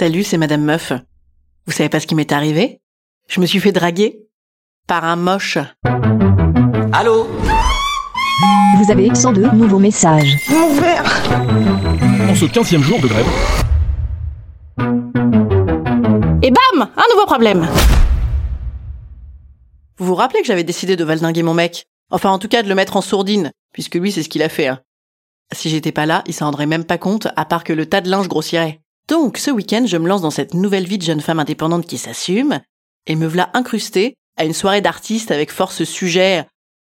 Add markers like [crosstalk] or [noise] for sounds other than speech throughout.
Salut, c'est Madame Meuf. Vous savez pas ce qui m'est arrivé? Je me suis fait draguer par un moche. Allô? Vous avez 102 nouveaux messages. En ce 15 jour de grève, Et bam Un nouveau problème Vous vous rappelez que j'avais décidé de valdinguer mon mec? Enfin, en tout cas, de le mettre en sourdine, puisque lui, c'est ce qu'il a fait. hein. Si j'étais pas là, il s'en rendrait même pas compte, à part que le tas de linge grossirait. Donc, ce week-end, je me lance dans cette nouvelle vie de jeune femme indépendante qui s'assume, et me v'là incrustée à une soirée d'artistes avec force sujet.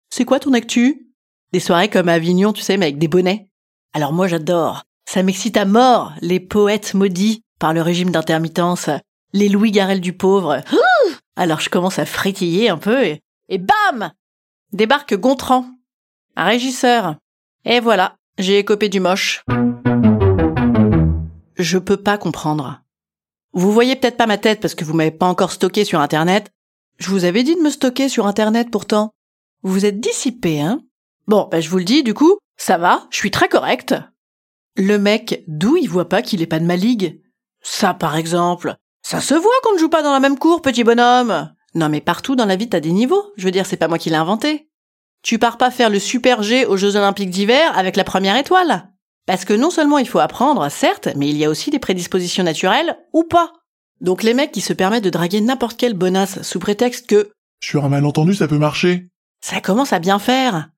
C'est quoi ton actu? Des soirées comme à Avignon, tu sais, mais avec des bonnets. Alors moi, j'adore. Ça m'excite à mort, les poètes maudits par le régime d'intermittence, les Louis Garrel du pauvre. [gasps] Alors je commence à frétiller un peu et, et bam Débarque Gontran, un régisseur. Et voilà, j'ai écopé du moche. Je peux pas comprendre. Vous voyez peut-être pas ma tête parce que vous m'avez pas encore stocké sur internet. Je vous avais dit de me stocker sur internet pourtant. Vous vous êtes dissipé, hein? Bon, ben je vous le dis, du coup, ça va, je suis très correct. Le mec, d'où il voit pas qu'il est pas de ma ligue? Ça, par exemple. Ça se voit qu'on ne joue pas dans la même cour, petit bonhomme. Non, mais partout dans la vie, t'as des niveaux. Je veux dire, c'est pas moi qui l'ai inventé. Tu pars pas faire le super G aux Jeux Olympiques d'hiver avec la première étoile. Parce que non seulement il faut apprendre, certes, mais il y a aussi des prédispositions naturelles ou pas. Donc les mecs qui se permettent de draguer n'importe quelle bonasse sous prétexte que sur un malentendu, ça peut marcher. ça commence à bien faire.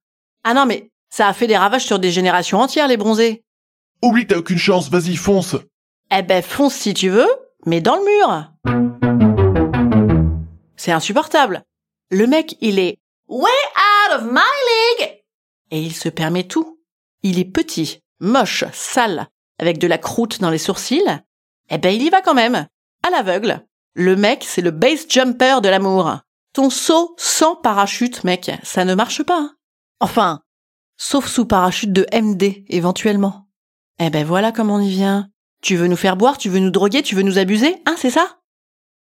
Ah non, mais ça a fait des ravages sur des générations entières, les bronzés. Oublie que t'as aucune chance, vas-y, fonce. Eh ben, fonce si tu veux, mais dans le mur. C'est insupportable. Le mec, il est way out of my league. Et il se permet tout. Il est petit, moche, sale, avec de la croûte dans les sourcils. Eh ben, il y va quand même. À l'aveugle. Le mec, c'est le base jumper de l'amour. Ton saut sans parachute, mec, ça ne marche pas. Enfin, sauf sous parachute de MD, éventuellement. Eh ben voilà comment on y vient. Tu veux nous faire boire, tu veux nous droguer, tu veux nous abuser, hein, c'est ça?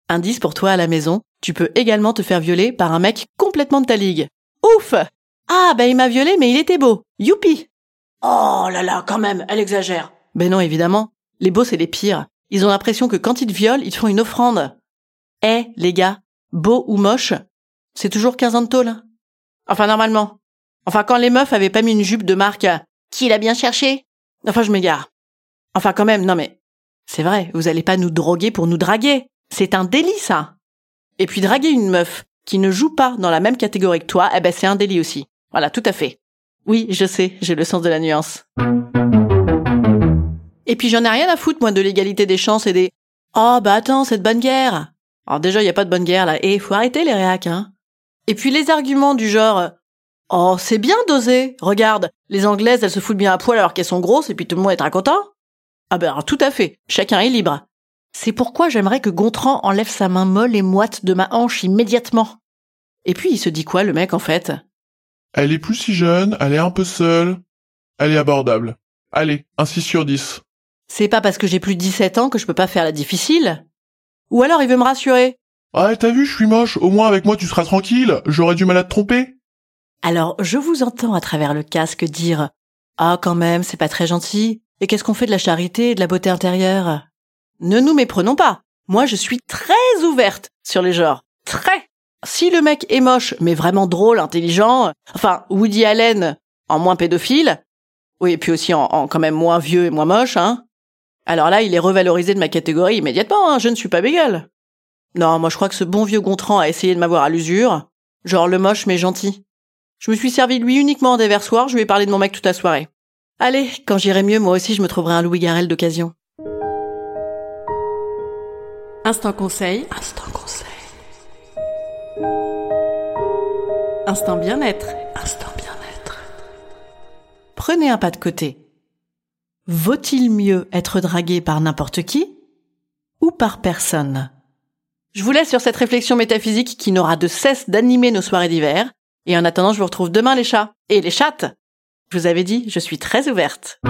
Indice pour toi à la maison, tu peux également te faire violer par un mec complètement de ta ligue. Ouf Ah, ben il m'a violé, mais il était beau. Youpi Oh là là, quand même, elle exagère. Ben non, évidemment. Les beaux, c'est les pires. Ils ont l'impression que quand ils te violent, ils te font une offrande. Eh, les gars, beau ou moche, c'est toujours 15 ans de tôle. Enfin, normalement. Enfin, quand les meufs avaient pas mis une jupe de marque qui l'a bien cherché? Enfin, je m'égare. Enfin, quand même, non mais. C'est vrai, vous allez pas nous droguer pour nous draguer. C'est un délit, ça. Et puis draguer une meuf qui ne joue pas dans la même catégorie que toi, eh ben c'est un délit aussi. Voilà, tout à fait. Oui, je sais, j'ai le sens de la nuance. Et puis j'en ai rien à foutre, moi, de l'égalité des chances et des Oh, bah attends, c'est de bonne guerre. Alors déjà, il y a pas de bonne guerre, là. Et faut arrêter les réacs, hein. Et puis les arguments du genre Oh, c'est bien dosé. Regarde, les Anglaises, elles se foutent bien à poil alors qu'elles sont grosses et puis tout le monde est content. Ah ben, tout à fait. Chacun est libre. C'est pourquoi j'aimerais que Gontran enlève sa main molle et moite de ma hanche immédiatement. Et puis il se dit quoi, le mec, en fait? Elle est plus si jeune, elle est un peu seule. Elle est abordable. Allez, un 6 sur 10. C'est pas parce que j'ai plus de 17 ans que je peux pas faire la difficile. Ou alors il veut me rassurer. Ah, t'as vu, je suis moche. Au moins avec moi, tu seras tranquille. J'aurais du mal à te tromper. Alors je vous entends à travers le casque dire Ah quand même, c'est pas très gentil. Et qu'est-ce qu'on fait de la charité et de la beauté intérieure? Ne nous méprenons pas. Moi je suis très ouverte sur les genres. Très. Si le mec est moche, mais vraiment drôle, intelligent, enfin Woody Allen, en moins pédophile, oui, et puis aussi en, en quand même moins vieux et moins moche, hein. Alors là, il est revalorisé de ma catégorie immédiatement, hein, je ne suis pas bégueule. Non, moi je crois que ce bon vieux Gontran a essayé de m'avoir à l'usure, genre le moche mais gentil. Je me suis servi de lui uniquement en déversoir, je lui ai parlé de mon mec toute la soirée. Allez, quand j'irai mieux, moi aussi je me trouverai un Louis Garrel d'occasion. Instant conseil. Instant conseil. Instant bien-être. Instant bien-être. Prenez un pas de côté. Vaut-il mieux être dragué par n'importe qui ou par personne? Je vous laisse sur cette réflexion métaphysique qui n'aura de cesse d'animer nos soirées d'hiver. Et en attendant, je vous retrouve demain les chats. Et les chattes Je vous avais dit, je suis très ouverte.